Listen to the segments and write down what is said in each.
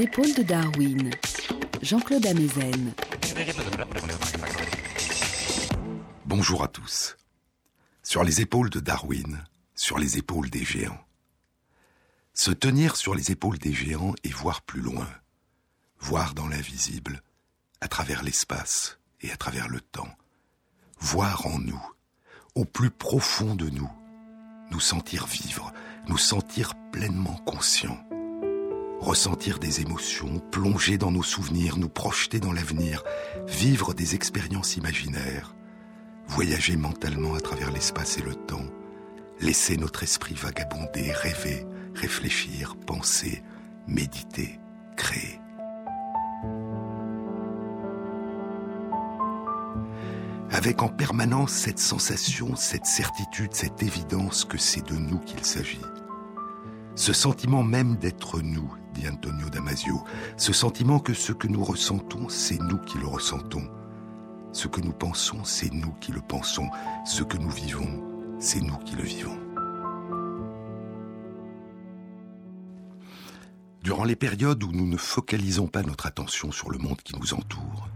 Épaules de Darwin, Jean-Claude Amezen. Bonjour à tous. Sur les épaules de Darwin, sur les épaules des géants. Se tenir sur les épaules des géants et voir plus loin, voir dans l'invisible, à travers l'espace et à travers le temps, voir en nous, au plus profond de nous, nous sentir vivre, nous sentir pleinement conscients, ressentir des émotions, plonger dans nos souvenirs, nous projeter dans l'avenir, vivre des expériences imaginaires, voyager mentalement à travers l'espace et le temps, laisser notre esprit vagabonder, rêver, réfléchir, penser, méditer, créer. avec en permanence cette sensation, cette certitude, cette évidence que c'est de nous qu'il s'agit. Ce sentiment même d'être nous, Antonio Damasio, ce sentiment que ce que nous ressentons, c'est nous qui le ressentons. Ce que nous pensons, c'est nous qui le pensons. Ce que nous vivons, c'est nous qui le vivons. Durant les périodes où nous ne focalisons pas notre attention sur le monde qui nous entoure,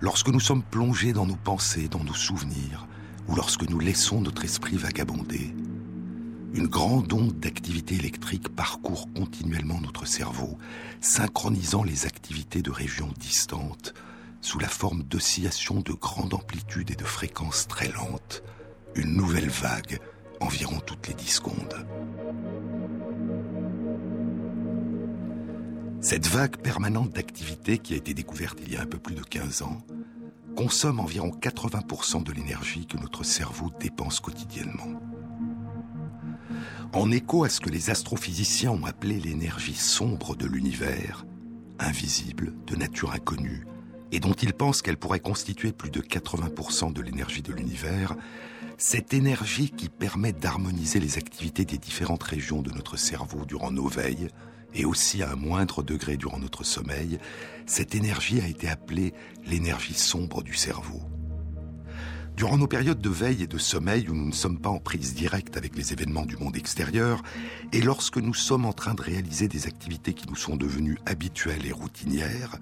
lorsque nous sommes plongés dans nos pensées, dans nos souvenirs, ou lorsque nous laissons notre esprit vagabonder, une grande onde d'activité électrique parcourt continuellement notre cerveau, synchronisant les activités de régions distantes sous la forme d'oscillations de grande amplitude et de fréquences très lentes, une nouvelle vague environ toutes les dix secondes. Cette vague permanente d'activité qui a été découverte il y a un peu plus de 15 ans consomme environ 80% de l'énergie que notre cerveau dépense quotidiennement. En écho à ce que les astrophysiciens ont appelé l'énergie sombre de l'univers, invisible, de nature inconnue, et dont ils pensent qu'elle pourrait constituer plus de 80% de l'énergie de l'univers, cette énergie qui permet d'harmoniser les activités des différentes régions de notre cerveau durant nos veilles, et aussi à un moindre degré durant notre sommeil, cette énergie a été appelée l'énergie sombre du cerveau. Durant nos périodes de veille et de sommeil où nous ne sommes pas en prise directe avec les événements du monde extérieur, et lorsque nous sommes en train de réaliser des activités qui nous sont devenues habituelles et routinières,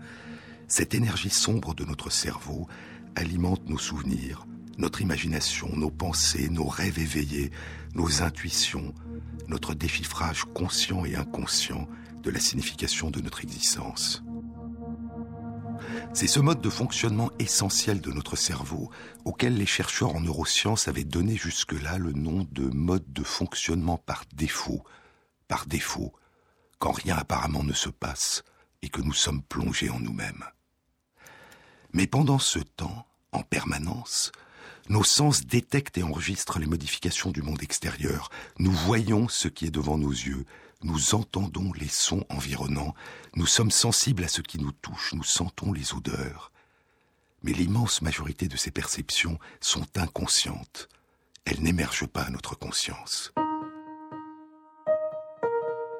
cette énergie sombre de notre cerveau alimente nos souvenirs, notre imagination, nos pensées, nos rêves éveillés, nos intuitions, notre déchiffrage conscient et inconscient de la signification de notre existence. C'est ce mode de fonctionnement essentiel de notre cerveau auquel les chercheurs en neurosciences avaient donné jusque-là le nom de mode de fonctionnement par défaut, par défaut, quand rien apparemment ne se passe et que nous sommes plongés en nous-mêmes. Mais pendant ce temps, en permanence, nos sens détectent et enregistrent les modifications du monde extérieur. Nous voyons ce qui est devant nos yeux. Nous entendons les sons environnants. Nous sommes sensibles à ce qui nous touche. Nous sentons les odeurs. Mais l'immense majorité de ces perceptions sont inconscientes. Elles n'émergent pas à notre conscience.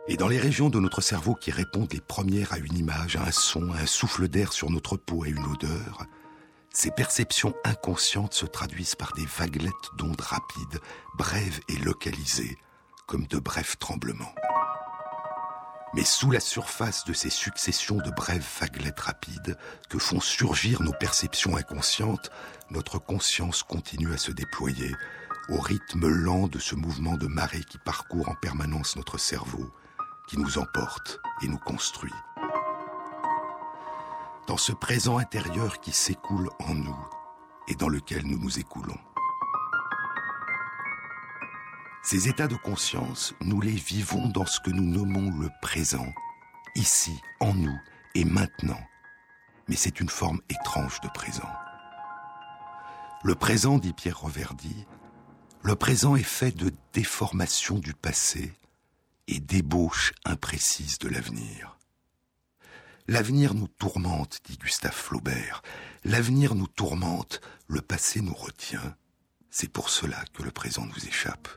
Et dans les régions de notre cerveau qui répondent les premières à une image, à un son, à un souffle d'air sur notre peau, à une odeur, ces perceptions inconscientes se traduisent par des vaguelettes d'ondes rapides, brèves et localisées, comme de brefs tremblements. Mais sous la surface de ces successions de brèves vaguelettes rapides que font surgir nos perceptions inconscientes, notre conscience continue à se déployer au rythme lent de ce mouvement de marée qui parcourt en permanence notre cerveau, qui nous emporte et nous construit dans ce présent intérieur qui s'écoule en nous et dans lequel nous nous écoulons. Ces états de conscience, nous les vivons dans ce que nous nommons le présent, ici, en nous et maintenant. Mais c'est une forme étrange de présent. Le présent, dit Pierre Reverdy, le présent est fait de déformations du passé et d'ébauches imprécises de l'avenir. L'avenir nous tourmente, dit Gustave Flaubert. L'avenir nous tourmente, le passé nous retient. C'est pour cela que le présent nous échappe.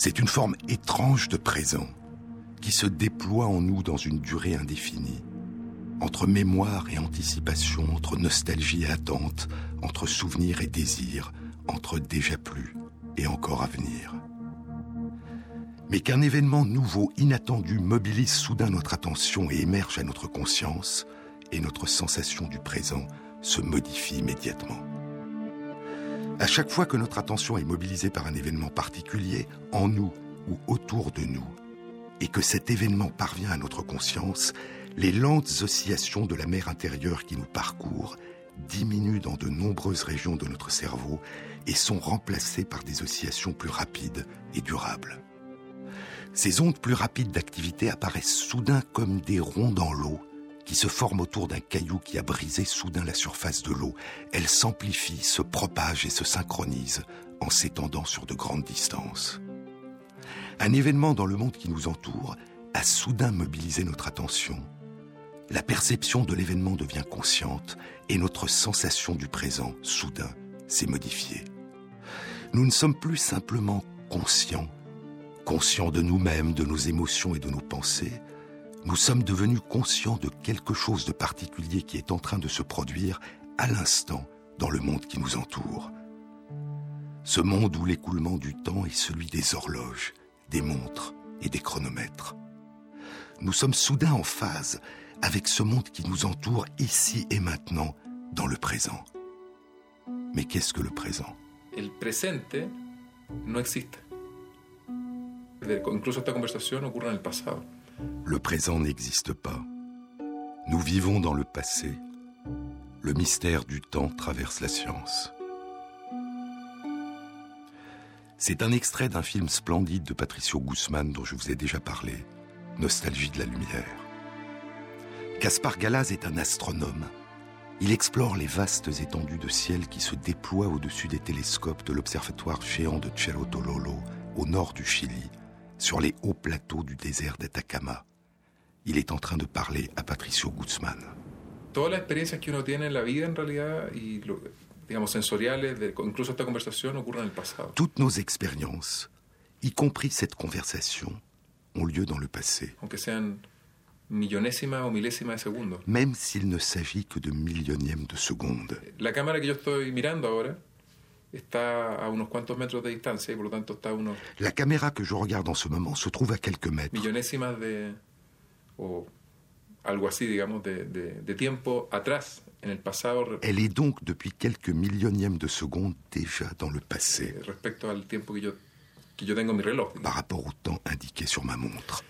C'est une forme étrange de présent qui se déploie en nous dans une durée indéfinie, entre mémoire et anticipation, entre nostalgie et attente, entre souvenir et désir, entre déjà plus et encore à venir. Mais qu'un événement nouveau, inattendu, mobilise soudain notre attention et émerge à notre conscience, et notre sensation du présent se modifie immédiatement. À chaque fois que notre attention est mobilisée par un événement particulier, en nous ou autour de nous, et que cet événement parvient à notre conscience, les lentes oscillations de la mer intérieure qui nous parcourt diminuent dans de nombreuses régions de notre cerveau et sont remplacées par des oscillations plus rapides et durables. Ces ondes plus rapides d'activité apparaissent soudain comme des ronds dans l'eau qui se forment autour d'un caillou qui a brisé soudain la surface de l'eau. Elles s'amplifient, se propagent et se synchronisent en s'étendant sur de grandes distances. Un événement dans le monde qui nous entoure a soudain mobilisé notre attention. La perception de l'événement devient consciente et notre sensation du présent, soudain, s'est modifiée. Nous ne sommes plus simplement conscients, conscients de nous-mêmes, de nos émotions et de nos pensées, nous sommes devenus conscients de quelque chose de particulier qui est en train de se produire à l'instant dans le monde qui nous entoure. Ce monde où l'écoulement du temps est celui des horloges, des montres et des chronomètres. Nous sommes soudain en phase avec ce monde qui nous entoure ici et maintenant, dans le présent. Mais qu'est-ce que le présent? El presente no existe. Incluso ocurre en el pasado. Le présent n'existe pas. Nous vivons dans le passé. Le mystère du temps traverse la science. C'est un extrait d'un film splendide de Patricio Guzman dont je vous ai déjà parlé, Nostalgie de la lumière. Gaspar Galaz est un astronome. Il explore les vastes étendues de ciel qui se déploient au-dessus des télescopes de l'observatoire géant de Cerro Tololo, au nord du Chili, sur les hauts plateaux du désert d'Atacama. Il est en train de parler à Patricio Guzman. Todas las experiencias que uno tiene en la vida, en realidad, y lo, digamos sensoriales, de, incluso esta conversación, ocurren en el pasado. Toutes nos expériences, y compris cette conversation, ont lieu dans le passé. Aunque sean millonésimas o milésimas de segundo. Même s'il ne s'agit que de millionièmes de seconde. La cámara que yo estoy mirando ahora está a unos cuantos metros de distancia y por lo tanto está a unos La caméra que je regarde en ce moment se trouve à quelques mètres. millonésimas de. o algo así, digamos, de, de, de tiempo atrás, en el pasado, Elle est donc depuis quelques millionièmes de seconde déjà dans le passé eh, respecto al tiempo que yo, que yo tengo en mi reloj. par rapport au temps indiqué sur ma montre.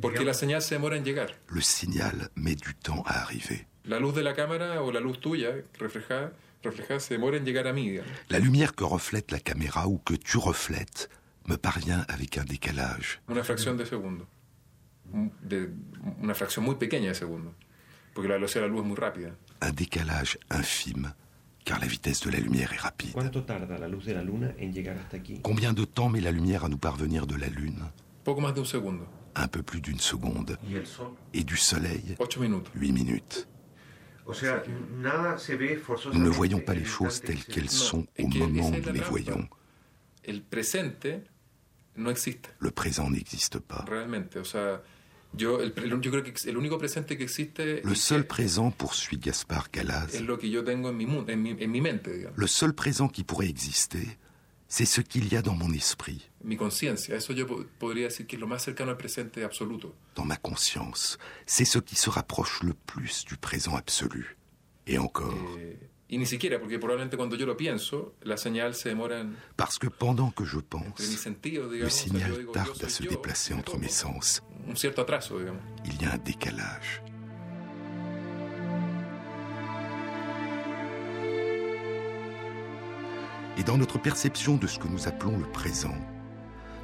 Porque la señal se demora en llegar. Le signal met du temps à arriver. La luz de la cámara o la luz tuya reflejada, reflejada se demora en llegar a mí, digamos. La lumière que reflète la caméra ou que tu reflètes me parvient avec un décalage. Una fracción de segundo. De, una fracción muy pequeña de segundo. Porque la velocidad de la luz es muy rápida. Un décalage infime, car la vitesse de la lumière est rapide. ¿Cuánto tarda la luz de la luna en llegar hasta aquí? Combien de temps met la lumière à nous parvenir de la Lune? Poco más de un segundo. Un peu plus d'une seconde. ¿Y el sol? Et du Soleil, Ocho minutos. 8 minutes. O sea, nada se ve Nous ne voyons pas les choses telles qu'elles sont au moment où nous les voyons. El presente no existe Le présent n'existe pas. realmente. O sea, yo, el, el- yo creo que el único presente que existe Le seul présent, poursuit Gaspard Galaz, le seul présent qui pourrait exister, c'est ce qu'il y a dans mon esprit, dans ma conscience. C'est ce qui se rapproche le plus du présent absolu. Et encore, Eh, parce que pendant que je pense, le signal tarde à se déplacer entre mes sens. Il y a un décalage. Et dans notre perception de ce que nous appelons le présent,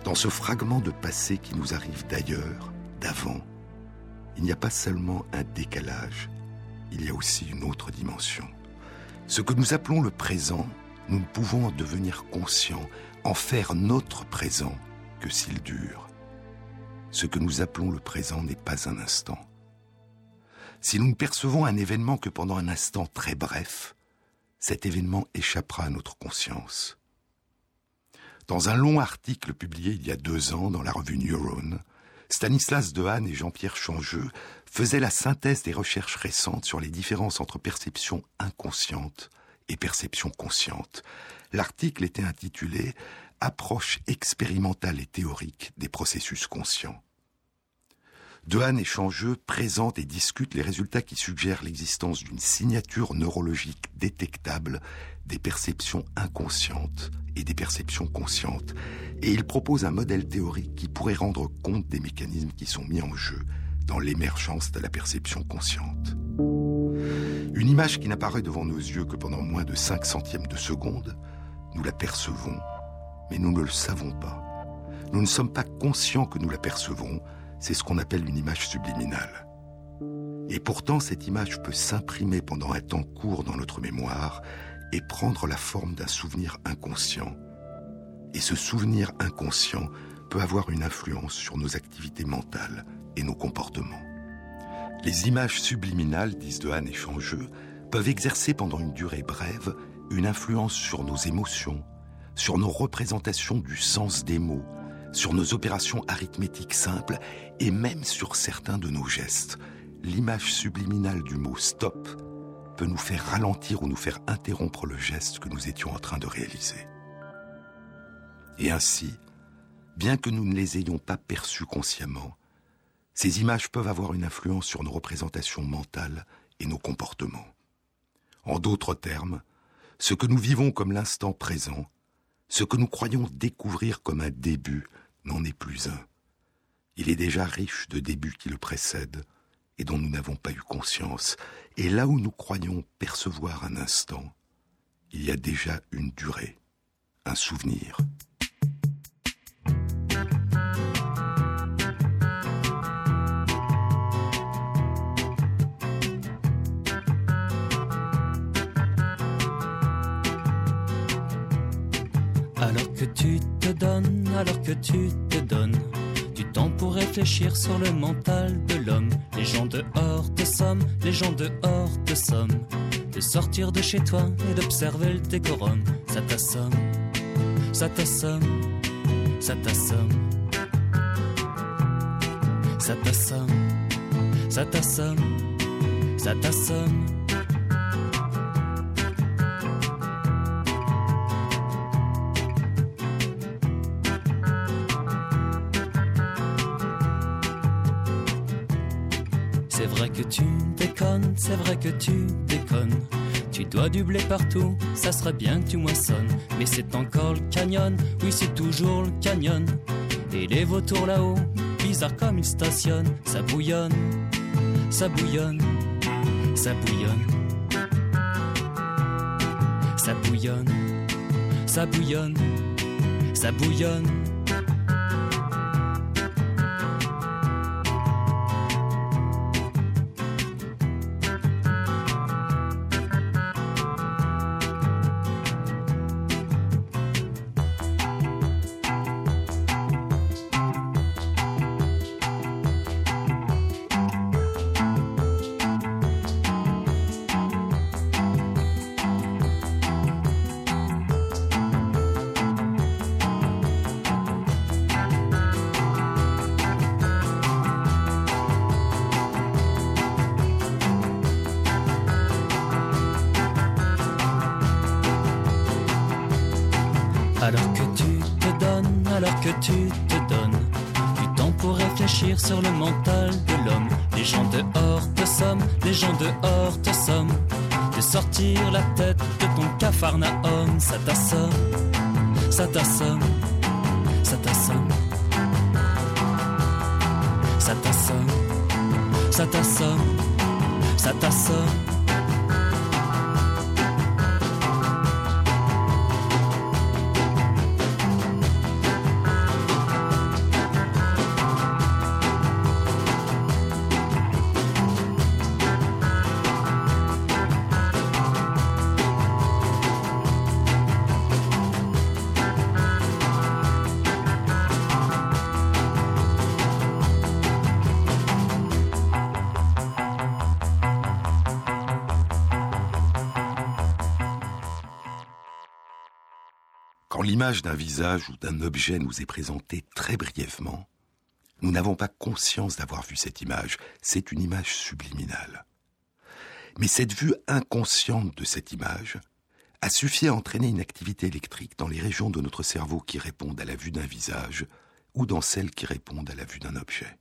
dans ce fragment de passé qui nous arrive d'ailleurs, d'avant, il n'y a pas seulement un décalage, il y a aussi une autre dimension. Ce que nous appelons le présent, nous ne pouvons en devenir conscients, en faire notre présent, que s'il dure. Ce que nous appelons le présent n'est pas un instant. Si nous ne percevons un événement que pendant un instant très bref, cet événement échappera à notre conscience. Dans un long article publié il y a deux ans dans la revue Neuron, Stanislas Dehaene et Jean-Pierre Changeux faisaient la synthèse des recherches récentes sur les différences entre perception inconsciente et perception consciente. L'article était intitulé approche expérimentale et théorique des processus conscients. Dehaene et Changeux présentent et discutent les résultats qui suggèrent l'existence d'une signature neurologique détectable des perceptions inconscientes et des perceptions conscientes, et ils proposent un modèle théorique qui pourrait rendre compte des mécanismes qui sont mis en jeu dans l'émergence de la perception consciente. Une image qui n'apparaît devant nos yeux que pendant moins de 5 centièmes de seconde, nous la percevons, mais nous ne le savons pas. Nous ne sommes pas conscients que nous la percevons, c'est ce qu'on appelle une image subliminale. Et pourtant, cette image peut s'imprimer pendant un temps court dans notre mémoire et prendre la forme d'un souvenir inconscient. Et ce souvenir inconscient peut avoir une influence sur nos activités mentales et nos comportements. Les images subliminales, disent Dehaene et Changeux, peuvent exercer pendant une durée brève une influence sur nos émotions, sur nos représentations du sens des mots, sur nos opérations arithmétiques simples et même sur certains de nos gestes. L'image subliminale du mot stop peut nous faire ralentir ou nous faire interrompre le geste que nous étions en train de réaliser. Et ainsi, bien que nous ne les ayons pas perçues consciemment, ces images peuvent avoir une influence sur nos représentations mentales et nos comportements. En d'autres termes, ce que nous vivons comme l'instant présent, ce que nous croyons découvrir comme un début, n'en est plus un. Il est déjà riche de débuts qui le précèdent et dont nous n'avons pas eu conscience. Et là où nous croyons percevoir un instant, il y a déjà une durée, un souvenir. Tu te donnes, alors que tu te donnes du temps pour réfléchir sur le mental de l'homme. Les gens dehors te somment, les gens dehors te somment. De sortir de chez toi et d'observer le décorum, ça t'assomme, ça t'assomme, ça t'assomme. Ça t'assomme, ça t'assomme, ça t'assomme. Que tu déconnes. Tu dois du blé partout, ça serait bien que tu moissonnes. Mais c'est encore le canyon, oui c'est toujours le canyon. Et les vautours là-haut, bizarre comme ils stationnent, ça bouillonne, ça bouillonne, ça bouillonne. Ça bouillonne, ça bouillonne, ça bouillonne. Le mental de l'homme. Les gens dehors te somment, les gens dehors te somment. De sortir la tête de ton capharnaüm, ça t'assomme, ça t'assomme, l'image d'un visage ou d'un objet nous est présentée très brièvement, nous n'avons pas conscience d'avoir vu cette image, c'est une image subliminale. Mais cette vue inconsciente de cette image a suffi à entraîner une activité électrique dans les régions de notre cerveau qui répondent à la vue d'un visage ou dans celles qui répondent à la vue d'un objet.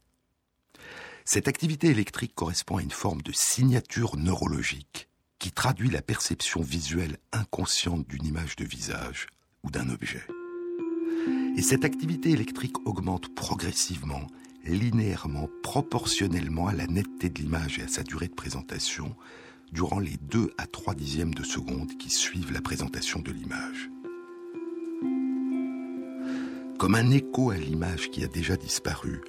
Cette activité électrique correspond à une forme de signature neurologique qui traduit la perception visuelle inconsciente d'une image de visage d'un objet. Et cette activité électrique augmente progressivement, linéairement, proportionnellement à la netteté de l'image et à sa durée de présentation durant les 2 à 3 dixièmes de seconde qui suivent la présentation de l'image. Comme un écho à l'image qui a déjà disparu,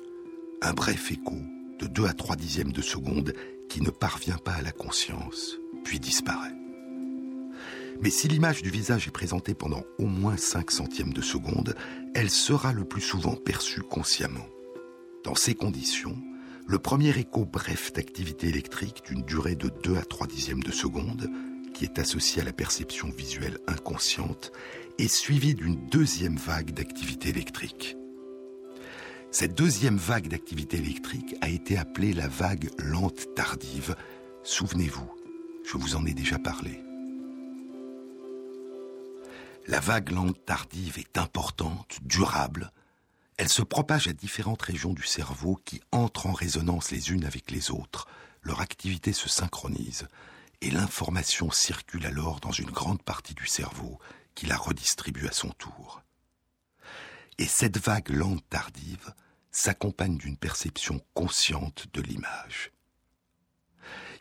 un bref écho de 2 à 3 dixièmes de seconde qui ne parvient pas à la conscience, puis disparaît. Mais si l'image du visage est présentée pendant au moins 5 centièmes de seconde, elle sera le plus souvent perçue consciemment. Dans ces conditions, le premier écho bref d'activité électrique d'une durée de 2 à 3 dixièmes de seconde, qui est associé à la perception visuelle inconsciente, est suivi d'une deuxième vague d'activité électrique. Cette deuxième vague d'activité électrique a été appelée la vague lente tardive. Souvenez-vous, je vous en ai déjà parlé. La vague lente tardive est importante, durable, elle se propage à différentes régions du cerveau qui entrent en résonance les unes avec les autres, leur activité se synchronise, et l'information circule alors dans une grande partie du cerveau qui la redistribue à son tour. Et cette vague lente tardive s'accompagne d'une perception consciente de l'image.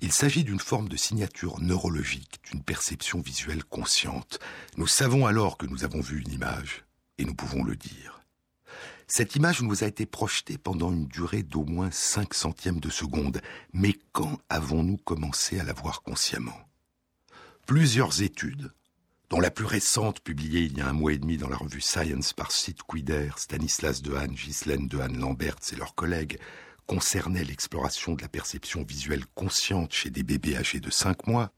Il s'agit d'une forme de signature neurologique, d'une perception visuelle consciente. Nous savons alors que nous avons vu une image, et nous pouvons le dire. Cette image nous a été projetée pendant une durée d'au moins 5 centièmes de seconde, mais quand avons-nous commencé à la voir consciemment? Plusieurs études, dont la plus récente publiée il y a un mois et demi dans la revue Science par Sid Quider, Stanislas Dehaene, Ghislaine Dehaene-Lamberts et leurs collègues, concernaient l'exploration de la perception visuelle consciente chez des bébés âgés de 5 mois,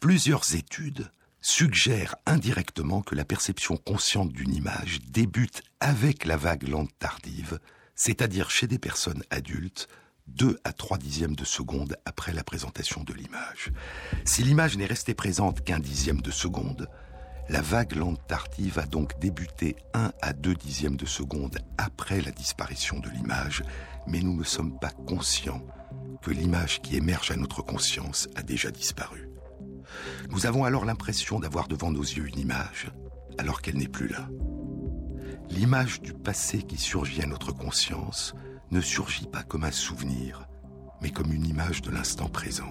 plusieurs études suggère indirectement que la perception consciente d'une image débute avec la vague lente tardive, c'est-à-dire chez des personnes adultes, 2 à 3 dixièmes de seconde après la présentation de l'image. Si l'image n'est restée présente qu'un dixième de seconde, la vague lente tardive a donc débuté 1 à 2 dixièmes de seconde après la disparition de l'image, mais nous ne sommes pas conscients que l'image qui émerge à notre conscience a déjà disparu. Nous avons alors l'impression d'avoir devant nos yeux une image, alors qu'elle n'est plus là. L'image du passé qui surgit à notre conscience ne surgit pas comme un souvenir, mais comme une image de l'instant présent.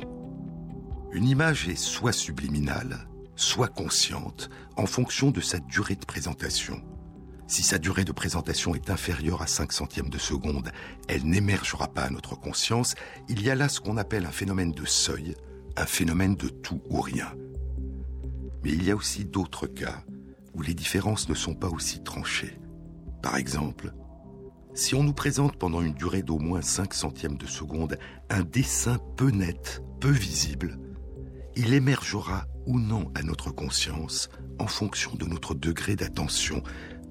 Une image est soit subliminale, soit consciente, en fonction de sa durée de présentation. Si sa durée de présentation est inférieure à 5 centièmes de seconde, elle n'émergera pas à notre conscience. Il y a là ce qu'on appelle un phénomène de seuil, un phénomène de tout ou rien. Mais il y a aussi d'autres cas où les différences ne sont pas aussi tranchées. Par exemple, si on nous présente pendant une durée d'au moins 5 centièmes de seconde un dessin peu net, peu visible, il émergera ou non à notre conscience en fonction de notre degré d'attention.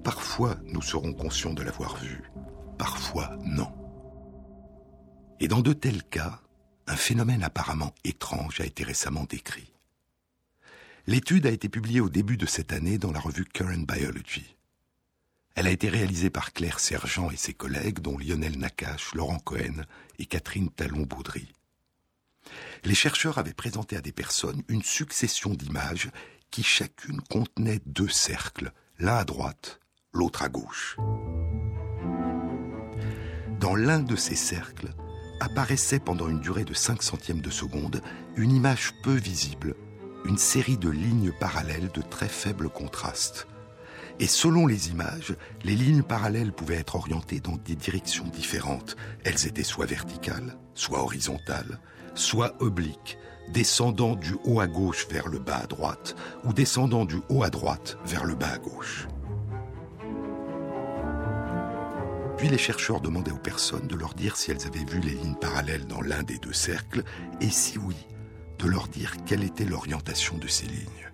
Parfois, nous serons conscients de l'avoir vu, parfois non. Et dans de tels cas, un phénomène apparemment étrange a été récemment décrit. L'étude a été publiée au début de cette année dans la revue Current Biology. Elle a été réalisée par Claire Sergent et ses collègues, dont Lionel Nakache, Laurent Cohen et Catherine Talon-Baudry. Les chercheurs avaient présenté à des personnes une succession d'images qui chacune contenait deux cercles, l'un à droite, l'autre à gauche. Dans l'un de ces cercles, apparaissait pendant une durée de 5 centièmes de seconde une image peu visible, une série de lignes parallèles de très faible contraste. Et selon les images, les lignes parallèles pouvaient être orientées dans des directions différentes. Elles étaient soit verticales, soit horizontales, soit obliques, descendant du haut à gauche vers le bas à droite, ou descendant du haut à droite vers le bas à gauche. Puis les chercheurs demandaient aux personnes de leur dire si elles avaient vu les lignes parallèles dans l'un des deux cercles, et si oui, de leur dire quelle était l'orientation de ces lignes.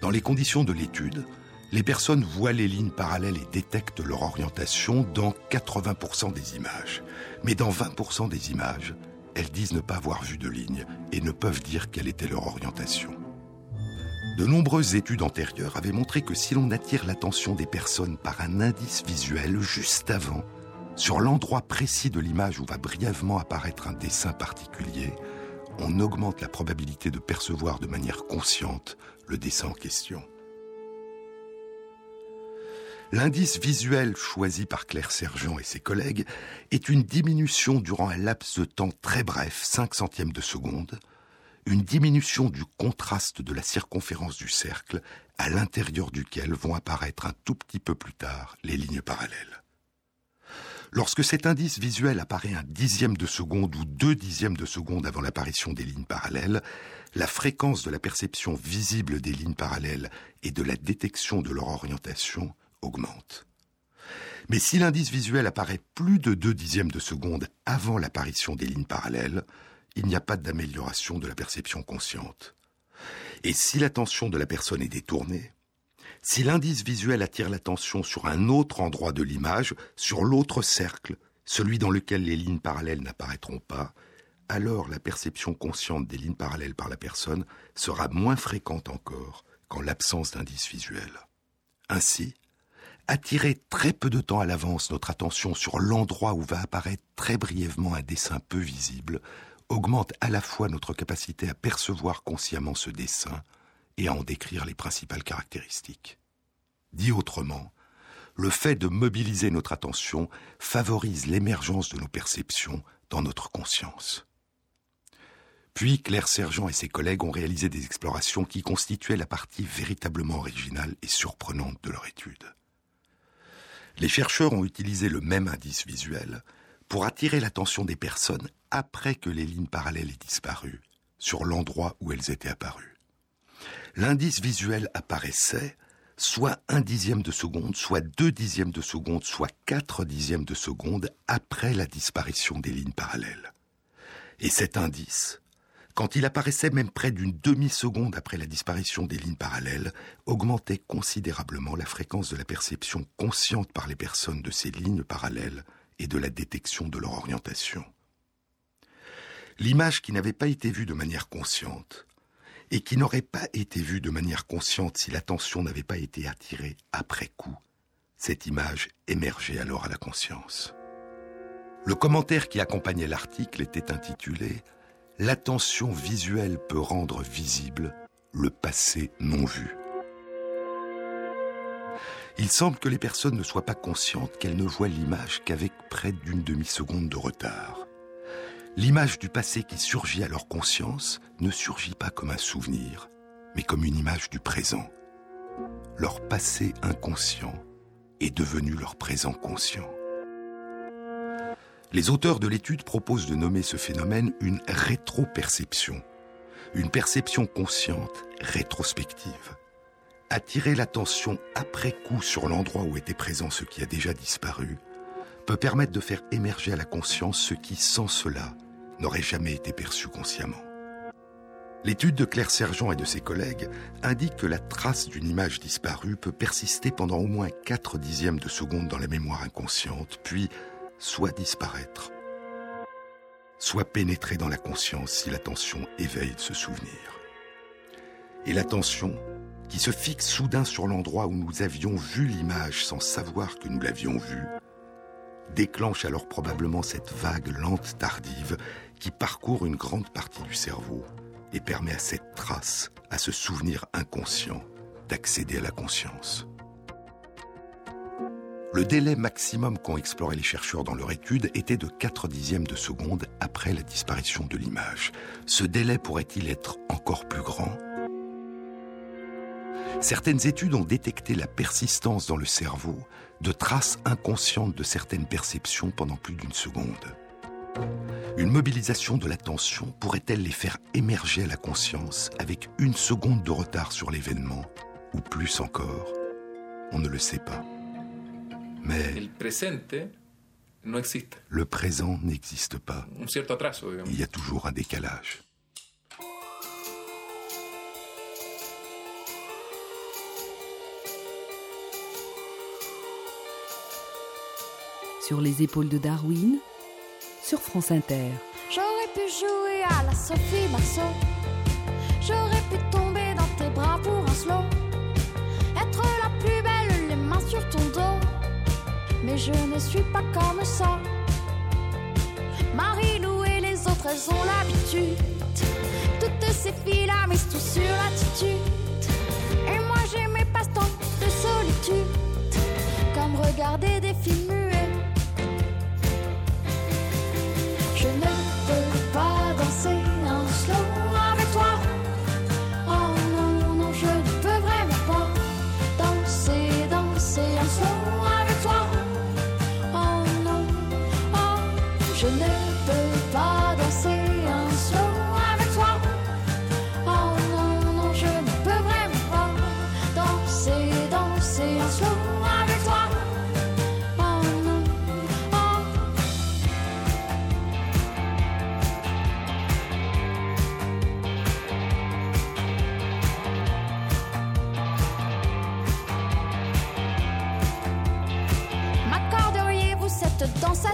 Dans les conditions de l'étude, les personnes voient les lignes parallèles et détectent leur orientation dans 80% des images. Mais dans 20% des images, elles disent ne pas avoir vu de ligne et ne peuvent dire quelle était leur orientation. De nombreuses études antérieures avaient montré que si l'on attire l'attention des personnes par un indice visuel juste avant, sur l'endroit précis de l'image où va brièvement apparaître un dessin particulier, on augmente la probabilité de percevoir de manière consciente le dessin en question. L'indice visuel choisi par Claire Sergent et ses collègues est une diminution durant un laps de temps très bref, 5 centièmes de seconde, une diminution du contraste de la circonférence du cercle à l'intérieur duquel vont apparaître un tout petit peu plus tard les lignes parallèles. Lorsque cet indice visuel apparaît un dixième de seconde ou deux dixièmes de seconde avant l'apparition des lignes parallèles, la fréquence de la perception visible des lignes parallèles et de la détection de leur orientation augmente. Mais si l'indice visuel apparaît plus de deux dixièmes de seconde avant l'apparition des lignes parallèles, il n'y a pas d'amélioration de la perception consciente. Et si l'attention de la personne est détournée, si l'indice visuel attire l'attention sur un autre endroit de l'image, sur l'autre cercle, celui dans lequel les lignes parallèles n'apparaîtront pas, alors la perception consciente des lignes parallèles par la personne sera moins fréquente encore qu'en l'absence d'indice visuel. Ainsi, attirer très peu de temps à l'avance notre attention sur l'endroit où va apparaître très brièvement un dessin peu visible augmente à la fois notre capacité à percevoir consciemment ce dessin et à en décrire les principales caractéristiques. Dit autrement, le fait de mobiliser notre attention favorise l'émergence de nos perceptions dans notre conscience. Puis Claire Sergent et ses collègues ont réalisé des explorations qui constituaient la partie véritablement originale et surprenante de leur étude. Les chercheurs ont utilisé le même indice visuel pour attirer l'attention des personnes après que les lignes parallèles aient disparu sur l'endroit où elles étaient apparues. L'indice visuel apparaissait soit un dixième de seconde, soit deux dixièmes de seconde, soit quatre dixièmes de seconde après la disparition des lignes parallèles. Et cet indice, quand il apparaissait même près d'une demi-seconde après la disparition des lignes parallèles, augmentait considérablement la fréquence de la perception consciente par les personnes de ces lignes parallèles et de la détection de leur orientation. L'image qui n'avait pas été vue de manière consciente et qui n'aurait pas été vue de manière consciente si l'attention n'avait pas été attirée après coup, cette image émergeait alors à la conscience. Le commentaire qui accompagnait l'article était intitulé L'attention visuelle peut rendre visible le passé non vu. Il semble que les personnes ne soient pas conscientes qu'elles ne voient l'image qu'avec près d'une demi-seconde de retard. L'image du passé qui surgit à leur conscience ne surgit pas comme un souvenir, mais comme une image du présent. Leur passé inconscient est devenu leur présent conscient. Les auteurs de l'étude proposent de nommer ce phénomène une rétroperception, une perception consciente rétrospective. Attirer l'attention après coup sur l'endroit où était présent ce qui a déjà disparu peut permettre de faire émerger à la conscience ce qui, sans cela, n'aurait jamais été perçu consciemment. L'étude de Claire Sergent et de ses collègues indique que la trace d'une image disparue peut persister pendant au moins 4 dixièmes de seconde dans la mémoire inconsciente, puis soit disparaître, soit pénétrer dans la conscience si l'attention éveille ce souvenir. Et l'attention, qui se fixe soudain sur l'endroit où nous avions vu l'image sans savoir que nous l'avions vue, déclenche alors probablement cette vague lente tardive qui parcourt une grande partie du cerveau et permet à cette trace, à ce souvenir inconscient, d'accéder à la conscience. Le délai maximum qu'ont exploré les chercheurs dans leur étude était de 4 dixièmes de seconde après la disparition de l'image. Ce délai pourrait-il être encore plus grand? Certaines études ont détecté la persistance dans le cerveau de traces inconscientes de certaines perceptions pendant plus d'une seconde. Une mobilisation de l'attention pourrait-elle les faire émerger à la conscience avec une seconde de retard sur l'événement, ou plus encore? On ne le sait pas. Mais le présent n'existe pas. Il y a toujours un décalage. Sur les épaules de Darwin, sur France Inter. J'aurais pu jouer à la Sophie Marceau. J'aurais pu tomber dans tes bras pour un slow. Être la plus belle, les mains sur ton dos. Mais je ne suis pas comme ça. Marie-Lou et les autres, elles ont l'habitude. Toutes ces filles-là misent tout sur l'attitude. Et moi j'ai mes passe-temps de solitude. Comme regarder des films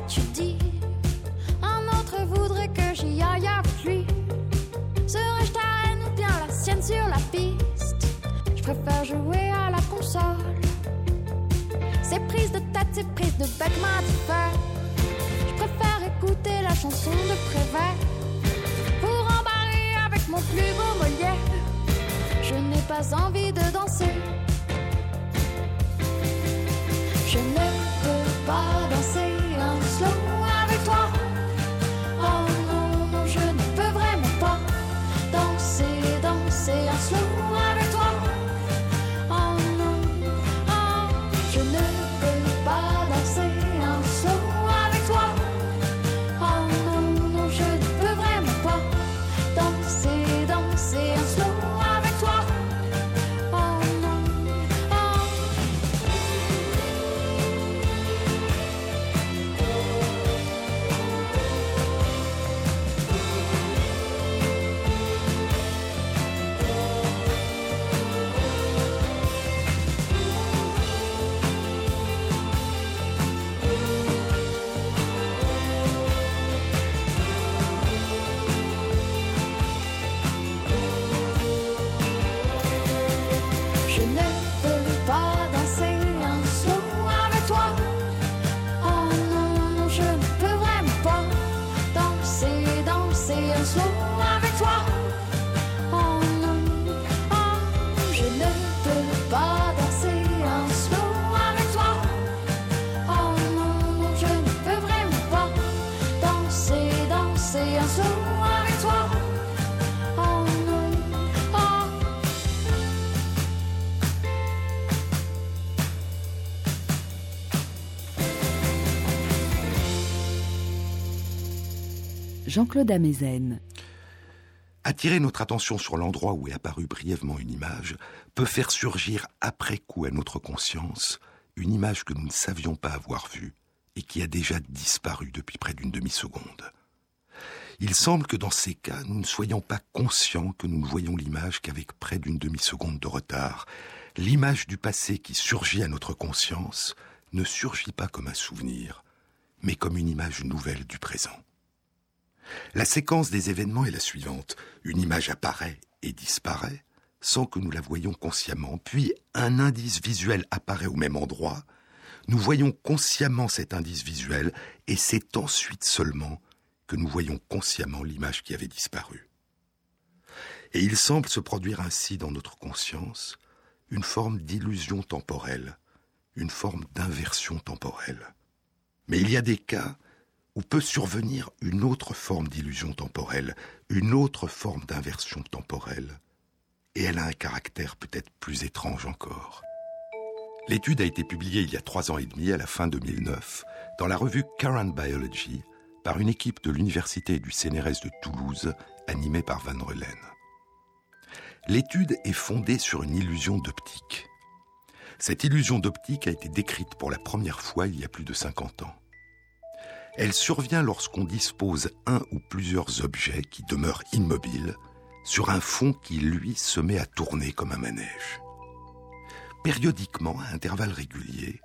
tu dis. Un autre voudrait que j'y aille avec lui. Serais-je ta reine ou bien la sienne sur la piste? Je préfère jouer à la console. C'est prise de tête, c'est prise de bec faire. Je préfère écouter la chanson de Prévert Pour embarrer avec mon plus beau Molière. Je n'ai pas envie de danser. Je ne peux pas danser Jean-Claude Amezen. Attirer notre attention sur l'endroit où est apparue brièvement une image peut faire surgir après coup à notre conscience une image que nous ne savions pas avoir vue et qui a déjà disparu depuis près d'une demi-seconde. Il semble que dans ces cas, nous ne soyons pas conscients que nous ne voyons l'image qu'avec près d'une demi-seconde de retard. L'image du passé qui surgit à notre conscience ne surgit pas comme un souvenir, mais comme une image nouvelle du présent. La séquence des événements est la suivante. Une image apparaît et disparaît sans que nous la voyions consciemment, puis un indice visuel apparaît au même endroit. Nous voyons consciemment cet indice visuel et c'est ensuite seulement que nous voyons consciemment l'image qui avait disparu. Et il semble se produire ainsi dans notre conscience une forme d'illusion temporelle, une forme d'inversion temporelle. Mais il y a des cas où peut survenir une autre forme d'illusion temporelle, une autre forme d'inversion temporelle, et elle a un caractère peut-être plus étrange encore. L'étude a été publiée il y a trois ans et demi, à la fin 2009, dans la revue Current Biology, par une équipe de l'Université du CNRS de Toulouse, animée par Van Relen. L'étude est fondée sur une illusion d'optique. Cette illusion d'optique a été décrite pour la première fois il y a plus de 50 ans. Elle survient lorsqu'on dispose un ou plusieurs objets qui demeurent immobiles sur un fond qui, lui, se met à tourner comme un manège. Périodiquement, à intervalles réguliers,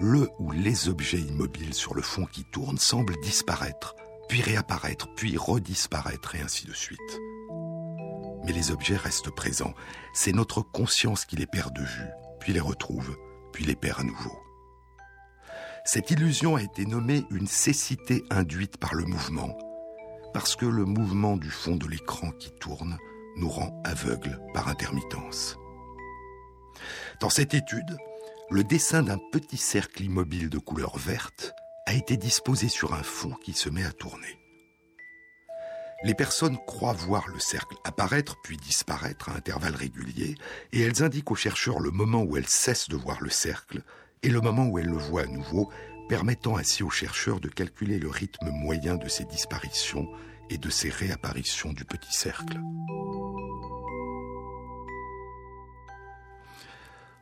le ou les objets immobiles sur le fond qui tourne semblent disparaître, puis réapparaître, puis redisparaître, et ainsi de suite. mais les objets restent présents. C'est notre conscience qui les perd de vue, puis les retrouve, puis les perd à nouveau. Cette illusion a été nommée une cécité induite par le mouvement, parce que le mouvement du fond de l'écran qui tourne nous rend aveugles par intermittence. Dans cette étude, le dessin d'un petit cercle immobile de couleur verte a été disposé sur un fond qui se met à tourner. Les personnes croient voir le cercle apparaître puis disparaître à intervalles réguliers, et elles indiquent aux chercheurs le moment où elles cessent de voir le cercle et le moment où elles le voient à nouveau, permettant ainsi aux chercheurs de calculer le rythme moyen de ces disparitions et de ces réapparitions du petit cercle.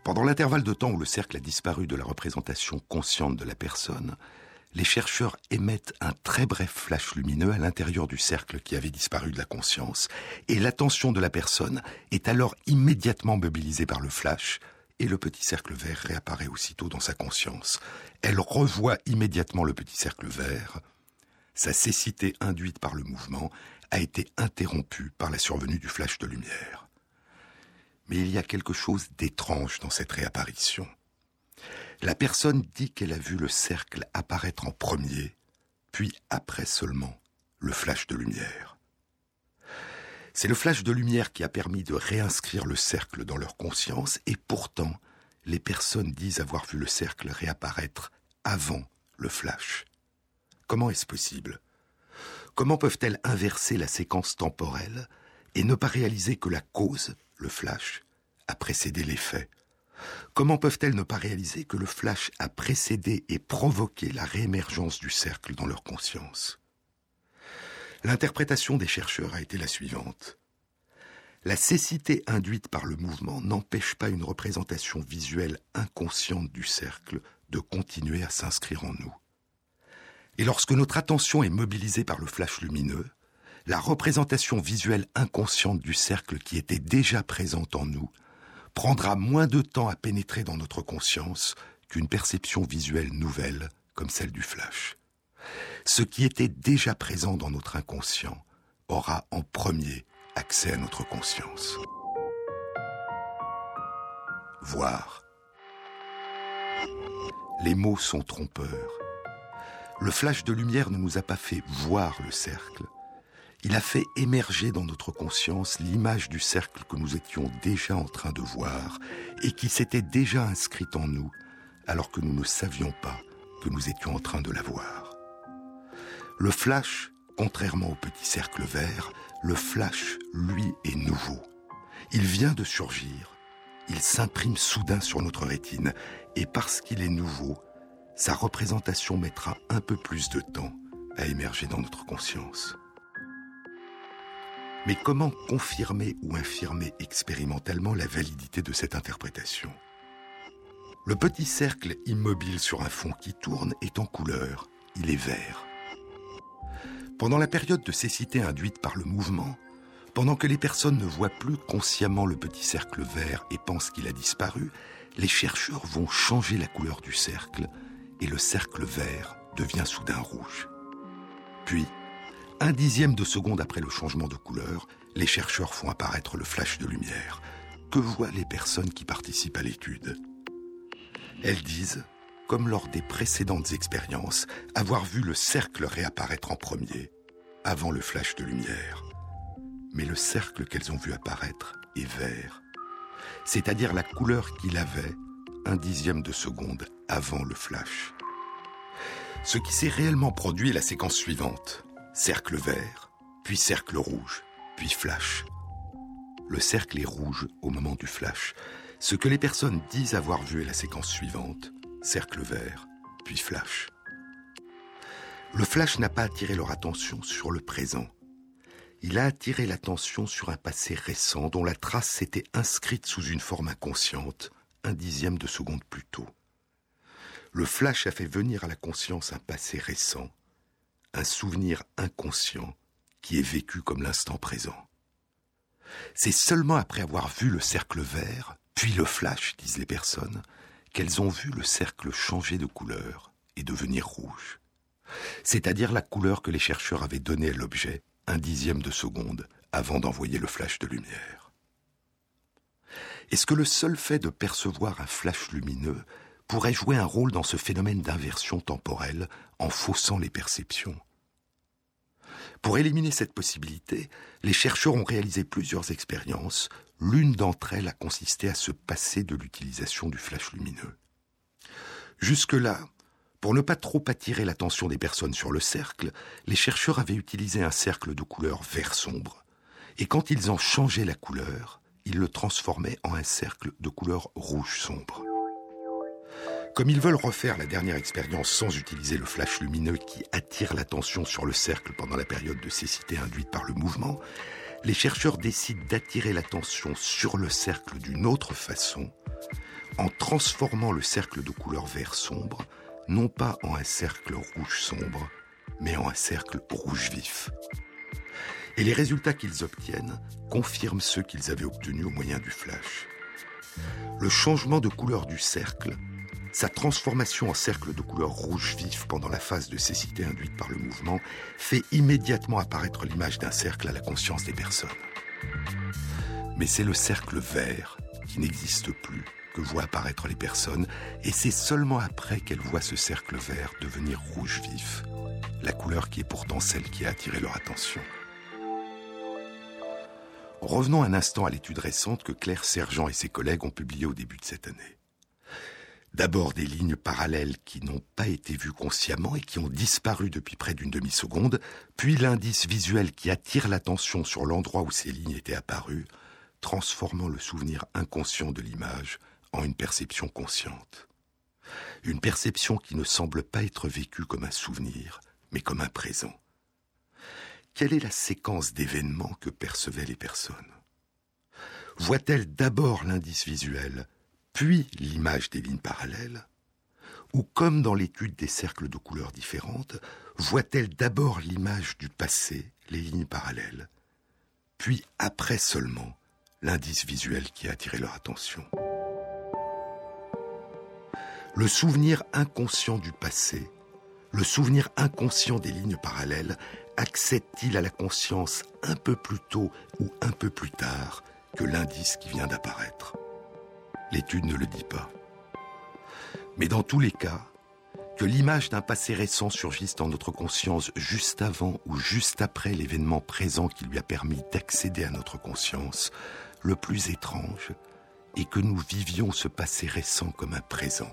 Pendant l'intervalle de temps où le cercle a disparu de la représentation consciente de la personne, les chercheurs émettent un très bref flash lumineux à l'intérieur du cercle qui avait disparu de la conscience, et l'attention de la personne est alors immédiatement mobilisée par le flash, et le petit cercle vert réapparaît aussitôt dans sa conscience. Elle revoit immédiatement le petit cercle vert. Sa cécité induite par le mouvement a été interrompue par la survenue du flash de lumière. Mais il y a quelque chose d'étrange dans cette réapparition. La personne dit qu'elle a vu le cercle apparaître en premier, puis après seulement le flash de lumière. C'est le flash de lumière qui a permis de réinscrire le cercle dans leur conscience, et pourtant, les personnes disent avoir vu le cercle réapparaître avant le flash. Comment est-ce possible? Comment peuvent-elles inverser la séquence temporelle et ne pas réaliser que la cause, le flash, a précédé l'effet Comment peuvent-elles ne pas réaliser que le flash a précédé et provoqué la réémergence du cercle dans leur conscience? L'interprétation des chercheurs a été la suivante. La cécité induite par le mouvement n'empêche pas une représentation visuelle inconsciente du cercle de continuer à s'inscrire en nous. Et lorsque notre attention est mobilisée par le flash lumineux, la représentation visuelle inconsciente du cercle qui était déjà présente en nous prendra moins de temps à pénétrer dans notre conscience qu'une perception visuelle nouvelle comme celle du flash. Ce qui était déjà présent dans notre inconscient aura en premier accès à notre conscience. Voir. Les mots sont trompeurs. Le flash de lumière ne nous a pas fait voir le cercle, il a fait émerger dans notre conscience l'image du cercle que nous étions déjà en train de voir et qui s'était déjà inscrite en nous alors que nous ne savions pas que nous étions en train de la voir. Le flash, contrairement au petit cercle vert, le flash, lui, est nouveau. Il vient de surgir, il s'imprime soudain sur notre rétine, et parce qu'il est nouveau, sa représentation mettra un peu plus de temps à émerger dans notre conscience. Mais comment confirmer ou infirmer expérimentalement la validité de cette interprétation? Le petit cercle immobile sur un fond qui tourne est en couleur, il est vert. Pendant la période de cécité induite par le mouvement, pendant que les personnes ne voient plus consciemment le petit cercle vert et pensent qu'il a disparu, les chercheurs vont changer la couleur du cercle et le cercle vert devient soudain rouge. Puis, un dixième de seconde après le changement de couleur, les chercheurs font apparaître le flash de lumière. Que voient les personnes qui participent à l'étude? Elles disent, comme lors des précédentes expériences, avoir vu le cercle réapparaître en premier, avant le flash de lumière. Mais le cercle qu'elles ont vu apparaître est vert, c'est-à-dire la couleur qu'il avait un dixième de seconde avant le flash. Ce qui s'est réellement produit est la séquence suivante cercle vert, puis cercle rouge, puis flash. Le cercle est rouge au moment du flash. Ce que les personnes disent avoir vu est la séquence suivante, cercle vert, puis flash. Le flash n'a pas attiré leur attention sur le présent. Il a attiré l'attention sur un passé récent dont la trace s'était inscrite sous une forme inconsciente, un dixième de seconde plus tôt. Le flash a fait venir à la conscience un passé récent, un souvenir inconscient qui est vécu comme l'instant présent. C'est seulement après avoir vu le cercle vert, puis le flash, disent les personnes, qu'elles ont vu le cercle changer de couleur et devenir rouge. C'est-à-dire la couleur que les chercheurs avaient donnée à l'objet un dixième de seconde avant d'envoyer le flash de lumière. Est-ce que le seul fait de percevoir un flash lumineux pourrait jouer un rôle dans ce phénomène d'inversion temporelle en faussant les perceptions? Pour éliminer cette possibilité, les chercheurs ont réalisé plusieurs expériences. L'une d'entre elles a consisté à se passer de l'utilisation du flash lumineux. Jusque-là, pour ne pas trop attirer l'attention des personnes sur le cercle, les chercheurs avaient utilisé un cercle de couleur vert sombre. Et quand ils en changeaient la couleur, ils le transformaient en un cercle de couleur rouge sombre. Comme ils veulent refaire la dernière expérience sans utiliser le flash lumineux qui attire l'attention sur le cercle pendant la période de cécité induite par le mouvement, les chercheurs décident d'attirer l'attention sur le cercle d'une autre façon, en transformant le cercle de couleur vert sombre non pas en un cercle rouge sombre, mais en un cercle rouge vif. Et les résultats qu'ils obtiennent confirment ceux qu'ils avaient obtenus au moyen du flash. Le changement de couleur du cercle, sa transformation en cercle de couleur rouge vif pendant la phase de cécité induite par le mouvement, fait immédiatement apparaître l'image d'un cercle à la conscience des personnes. Mais c'est le cercle vert qui n'existe plus que voient apparaître les personnes, et c'est seulement après qu'elles voient ce cercle vert devenir rouge vif, la couleur qui est pourtant celle qui a attiré leur attention. Revenons un instant à l'étude récente que Claire Sergent et ses collègues ont publiée au début de cette année. D'abord des lignes parallèles qui n'ont pas été vues consciemment et qui ont disparu depuis près d'une demi-seconde, puis l'indice visuel qui attire l'attention sur l'endroit où ces lignes étaient apparues, transformant le souvenir inconscient de l'image en une perception consciente. Une perception qui ne semble pas être vécue comme un souvenir, mais comme un présent. Quelle est la séquence d'événements que percevaient les personnes? Voient-elles d'abord l'indice visuel, puis l'image des lignes parallèles Ou comme dans l'étude des cercles de couleurs différentes, voient-elles d'abord l'image du passé, les lignes parallèles, puis après seulement l'indice visuel qui a attiré leur attention. Le souvenir inconscient du passé, le souvenir inconscient des lignes parallèles, accède-t-il à la conscience un peu plus tôt ou un peu plus tard que l'indice qui vient d'apparaître? L'étude ne le dit pas. Mais dans tous les cas, que l'image d'un passé récent surgisse dans notre conscience juste avant ou juste après l'événement présent qui lui a permis d'accéder à notre conscience, le plus étrange est que nous vivions ce passé récent comme un présent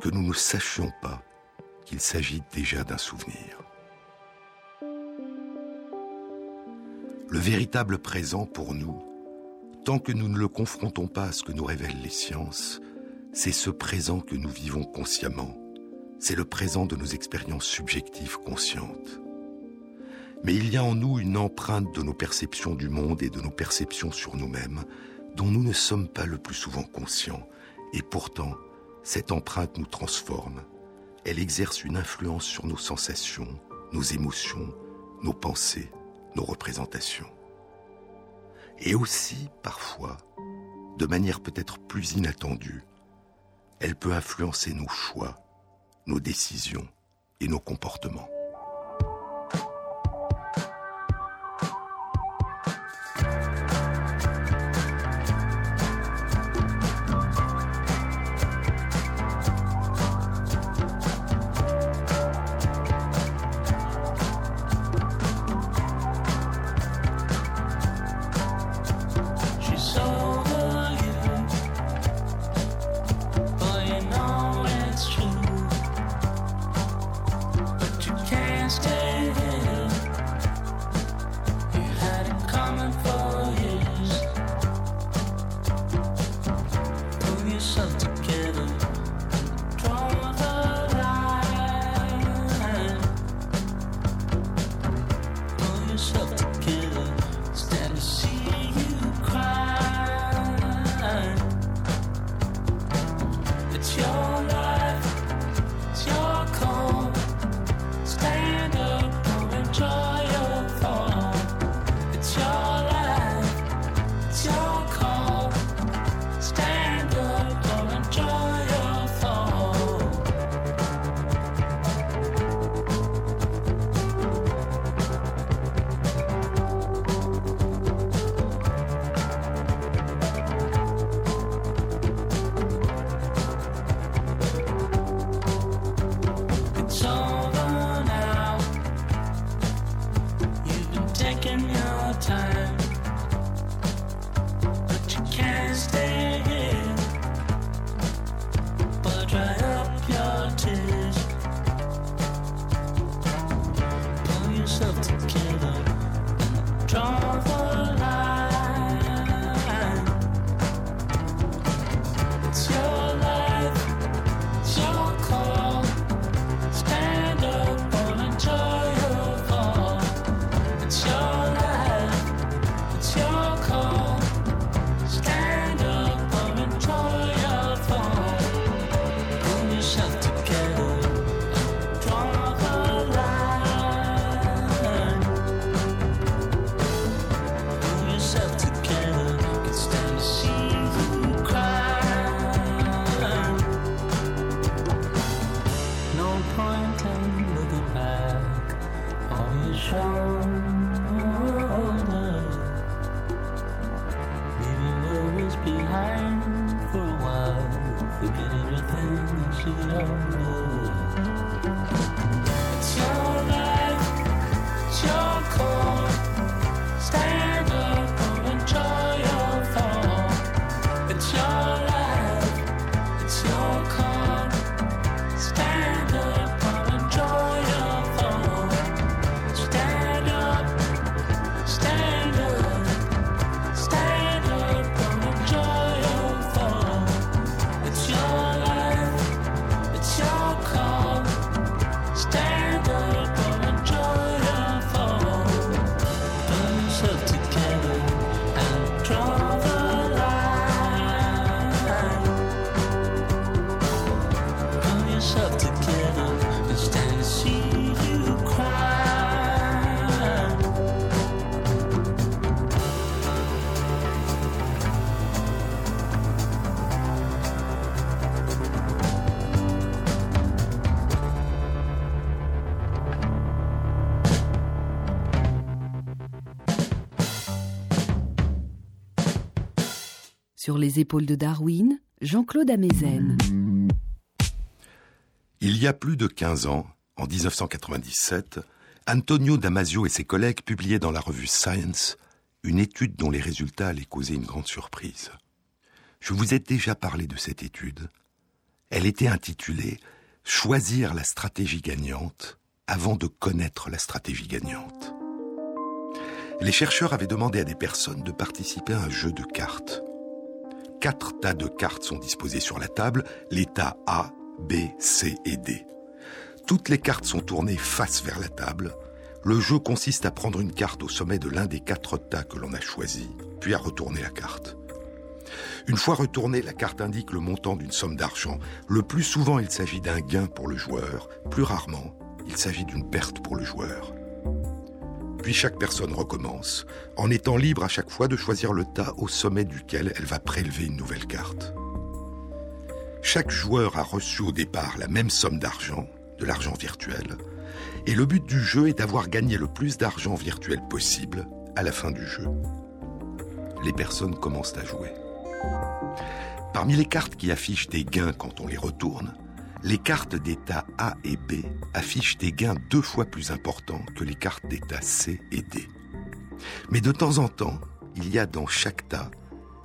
que nous ne sachions pas qu'il s'agit déjà d'un souvenir. Le véritable présent pour nous, tant que nous ne le confrontons pas à ce que nous révèlent les sciences, c'est ce présent que nous vivons consciemment, c'est le présent de nos expériences subjectives conscientes. Mais il y a en nous une empreinte de nos perceptions du monde et de nos perceptions sur nous-mêmes dont nous ne sommes pas le plus souvent conscients, et pourtant cette empreinte nous transforme. Elle exerce une influence sur nos sensations, nos émotions, nos pensées, nos représentations. Et aussi, parfois, de manière peut-être plus inattendue, elle peut influencer nos choix, nos décisions et nos comportements. Sur les épaules de Darwin, Jean-Claude Amezen. Il y a plus de 15 ans, en 1997, Antonio Damasio et ses collègues publiaient dans la revue Science une étude dont les résultats allaient causer une grande surprise. Je vous ai déjà parlé de cette étude. Elle était intitulée Choisir la stratégie gagnante avant de connaître la stratégie gagnante. Les chercheurs avaient demandé à des personnes de participer à un jeu de cartes quatre tas de cartes sont disposés sur la table, les tas A, B, C et D. Toutes les cartes sont tournées face vers la table. Le jeu consiste à prendre une carte au sommet de l'un des quatre tas que l'on a choisi, puis à retourner la carte. Une fois retournée, la carte indique le montant d'une somme d'argent. Le plus souvent, il s'agit d'un gain pour le joueur. Plus rarement, il s'agit d'une perte pour le joueur. Puis chaque personne recommence, en étant libre à chaque fois de choisir le tas au sommet duquel elle va prélever une nouvelle carte. Chaque joueur a reçu au départ la même somme d'argent, de l'argent virtuel, et le but du jeu est d'avoir gagné le plus d'argent virtuel possible à la fin du jeu. Les personnes commencent à jouer. Parmi les cartes qui affichent des gains quand on les retourne, les cartes d'état A et B affichent des gains deux fois plus importants que les cartes d'état C et D. Mais de temps en temps, il y a dans chaque tas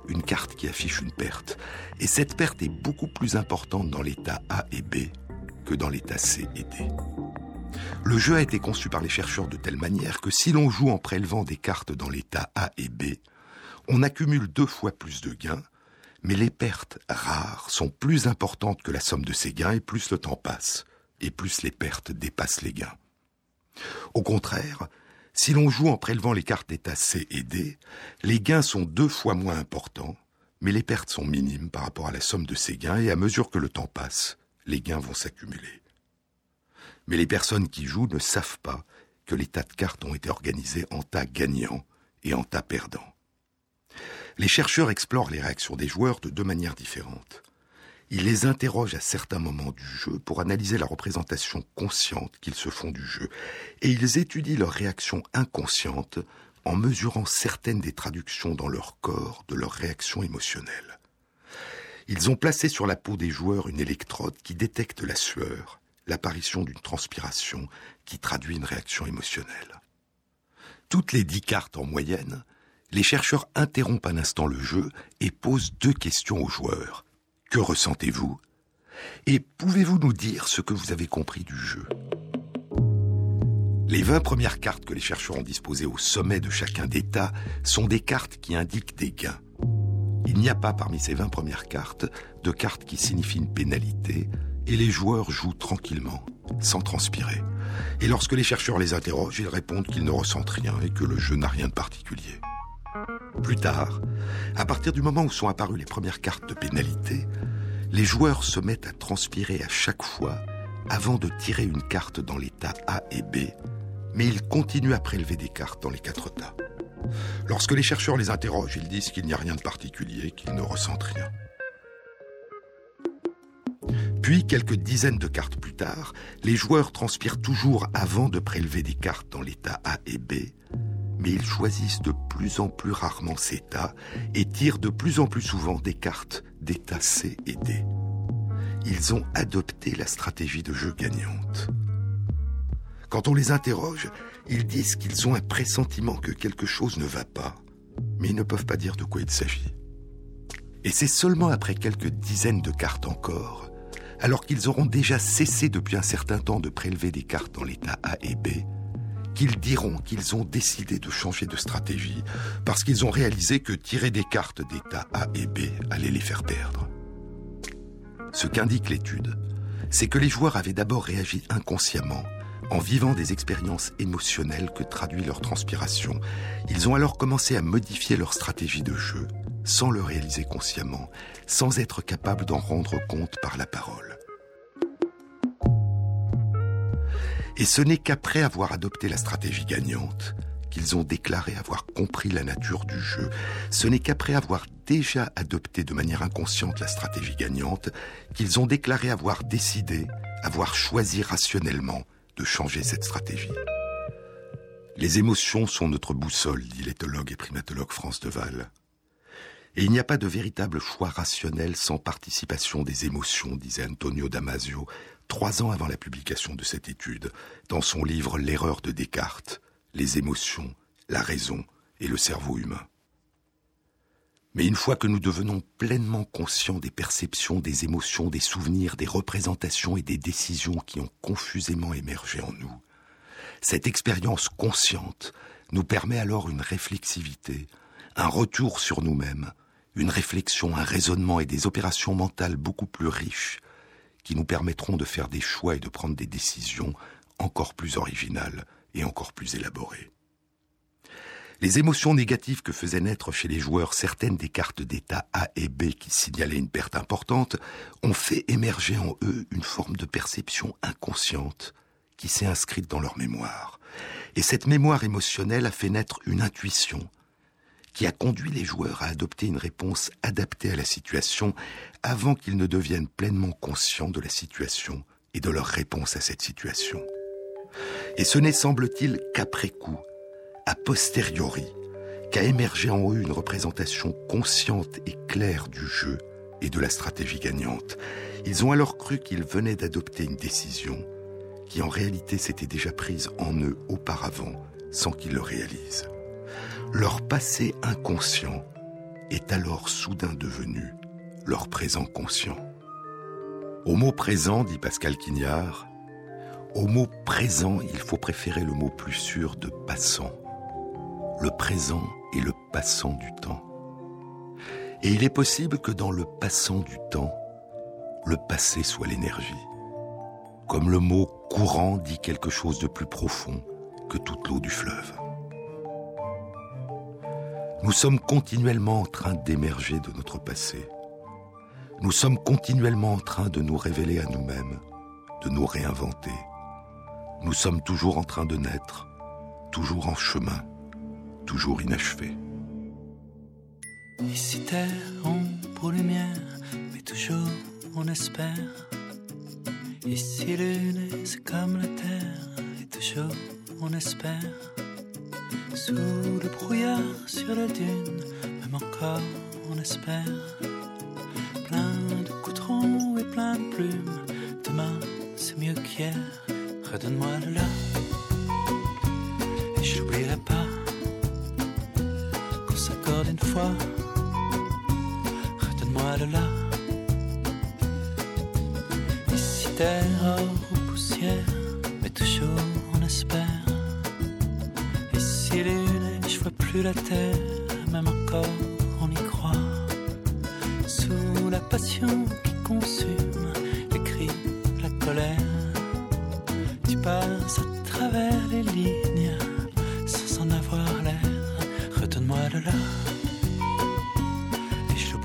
une carte qui affiche une perte. Et cette perte est beaucoup plus importante dans l'état A et B que dans l'état C et D. Le jeu a été conçu par les chercheurs de telle manière que si l'on joue en prélevant des cartes dans l'état A et B, on accumule deux fois plus de gains mais les pertes rares sont plus importantes que la somme de ces gains et plus le temps passe, et plus les pertes dépassent les gains. Au contraire, si l'on joue en prélevant les cartes état C et D, les gains sont deux fois moins importants, mais les pertes sont minimes par rapport à la somme de ces gains et à mesure que le temps passe, les gains vont s'accumuler. Mais les personnes qui jouent ne savent pas que les tas de cartes ont été organisés en tas gagnants et en tas perdants. Les chercheurs explorent les réactions des joueurs de deux manières différentes. Ils les interrogent à certains moments du jeu pour analyser la représentation consciente qu'ils se font du jeu, et ils étudient leurs réactions inconscientes en mesurant certaines des traductions dans leur corps de leurs réactions émotionnelles. Ils ont placé sur la peau des joueurs une électrode qui détecte la sueur, l'apparition d'une transpiration qui traduit une réaction émotionnelle. Toutes les dix cartes en moyenne les chercheurs interrompent un instant le jeu et posent deux questions aux joueurs. Que ressentez-vous? Et pouvez-vous nous dire ce que vous avez compris du jeu? Les 20 premières cartes que les chercheurs ont disposées au sommet de chacun d'État sont des cartes qui indiquent des gains. Il n'y a pas parmi ces 20 premières cartes de cartes qui signifient une pénalité et les joueurs jouent tranquillement, sans transpirer. Et lorsque les chercheurs les interrogent, ils répondent qu'ils ne ressentent rien et que le jeu n'a rien de particulier. Plus tard, à partir du moment où sont apparues les premières cartes de pénalité, les joueurs se mettent à transpirer à chaque fois avant de tirer une carte dans l'état A et B, mais ils continuent à prélever des cartes dans les quatre tas. Lorsque les chercheurs les interrogent, ils disent qu'il n'y a rien de particulier, qu'ils ne ressentent rien. Puis, quelques dizaines de cartes plus tard, les joueurs transpirent toujours avant de prélever des cartes dans l'état A et B, mais ils choisissent de plus en plus rarement ces états et tirent de plus en plus souvent des cartes d'état C et D. Ils ont adopté la stratégie de jeu gagnante. Quand on les interroge, ils disent qu'ils ont un pressentiment que quelque chose ne va pas, mais ils ne peuvent pas dire de quoi il s'agit. Et c'est seulement après quelques dizaines de cartes encore, alors qu'ils auront déjà cessé depuis un certain temps de prélever des cartes dans l'état A et B, qu'ils diront qu'ils ont décidé de changer de stratégie parce qu'ils ont réalisé que tirer des cartes d'état A et B allait les faire perdre. Ce qu'indique l'étude, c'est que les joueurs avaient d'abord réagi inconsciemment en vivant des expériences émotionnelles que traduit leur transpiration, ils ont alors commencé à modifier leur stratégie de jeu, sans le réaliser consciemment, sans être capables d'en rendre compte par la parole. Et ce n'est qu'après avoir adopté la stratégie gagnante qu'ils ont déclaré avoir compris la nature du jeu. Ce n'est qu'après avoir déjà adopté de manière inconsciente la stratégie gagnante qu'ils ont déclaré avoir décidé, avoir choisi rationnellement de changer cette stratégie. Les émotions sont notre boussole, dit l'éthologue et primatologue France Deval. Et il n'y a pas de véritable choix rationnel sans participation des émotions, disait Antonio Damasio, trois ans avant la publication de cette étude, dans son livre L'erreur de Descartes, les émotions, la raison et le cerveau humain. Mais une fois que nous devenons pleinement conscients des perceptions, des émotions, des souvenirs, des représentations et des décisions qui ont confusément émergé en nous, cette expérience consciente nous permet alors une réflexivité, un retour sur nous-mêmes, une réflexion, un raisonnement et des opérations mentales beaucoup plus riches qui nous permettront de faire des choix et de prendre des décisions encore plus originales et encore plus élaborées. Les émotions négatives que faisaient naître chez les joueurs certaines des cartes d'état A et B qui signalaient une perte importante ont fait émerger en eux une forme de perception inconsciente qui s'est inscrite dans leur mémoire. Et cette mémoire émotionnelle a fait naître une intuition qui a conduit les joueurs à adopter une réponse adaptée à la situation avant qu'ils ne deviennent pleinement conscients de la situation et de leur réponse à cette situation. Et ce n'est, semble-t-il, qu'après coup, a posteriori qu'a émergé en eux une représentation consciente et claire du jeu et de la stratégie gagnante. Ils ont alors cru qu'ils venaient d'adopter une décision qui en réalité s'était déjà prise en eux auparavant sans qu'ils le réalisent. Leur passé inconscient est alors soudain devenu leur présent conscient. Au mot présent, dit Pascal Quignard, au mot présent, il faut préférer le mot plus sûr de passant le présent et le passant du temps. Et il est possible que dans le passant du temps, le passé soit l'énergie. Comme le mot courant dit quelque chose de plus profond que toute l'eau du fleuve. Nous sommes continuellement en train d'émerger de notre passé. Nous sommes continuellement en train de nous révéler à nous-mêmes, de nous réinventer. Nous sommes toujours en train de naître, toujours en chemin toujours inachevé. Ici terre, ombre lumière, mais toujours on espère. Ici lune, c'est comme la terre, et toujours on espère. Sous le brouillard sur la dune, même encore on espère. Plein de demain c'est mieux qu'hier. Redonne-moi le là, et j'oublierai pas une fois. Redonne-moi le là. Ici terre, ou poussière, mais toujours on espère. Ici lune je vois plus la terre, même encore on y croit. Sous la passion consume les cris, la colère, tu passes à travers les lignes sans en avoir l'air. Redonne-moi le là. C'est lui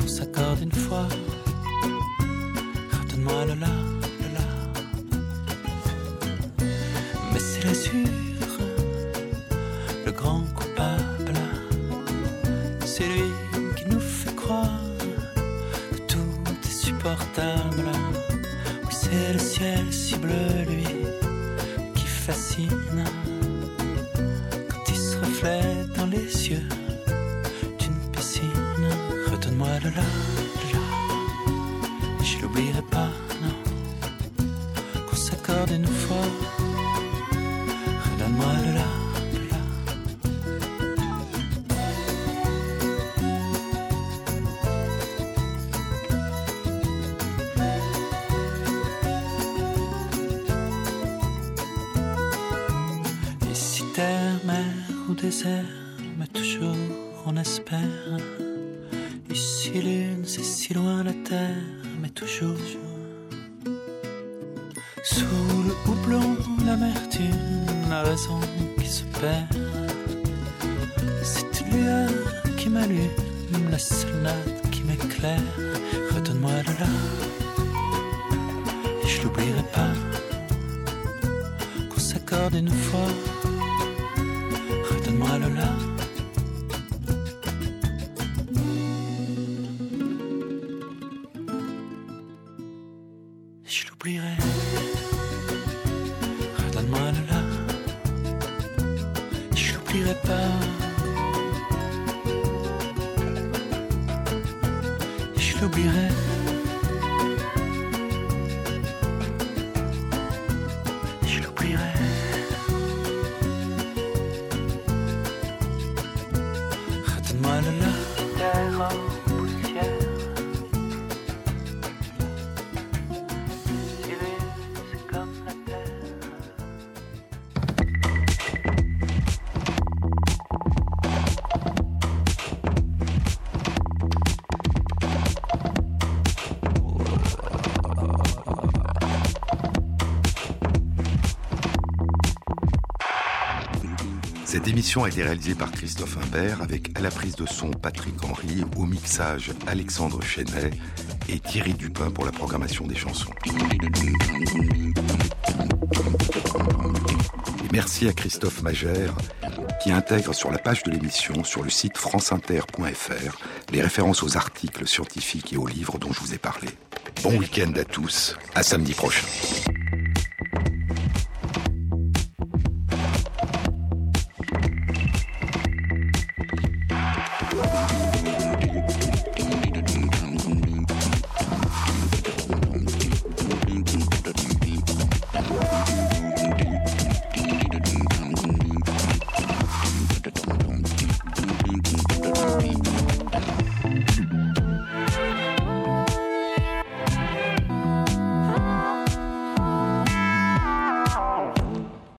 qui nous fait croire que tout Marina. Et a été réalisée par Christophe Imbert avec à la prise de son Patrick Henry, au mixage Alexandre Chenet et Thierry Dupin pour la programmation des chansons. Et merci à Christophe Magère qui intègre sur la page de l'émission sur le site franceinter.fr les références aux articles scientifiques et aux livres dont je vous ai parlé. Bon week-end à tous, à samedi prochain.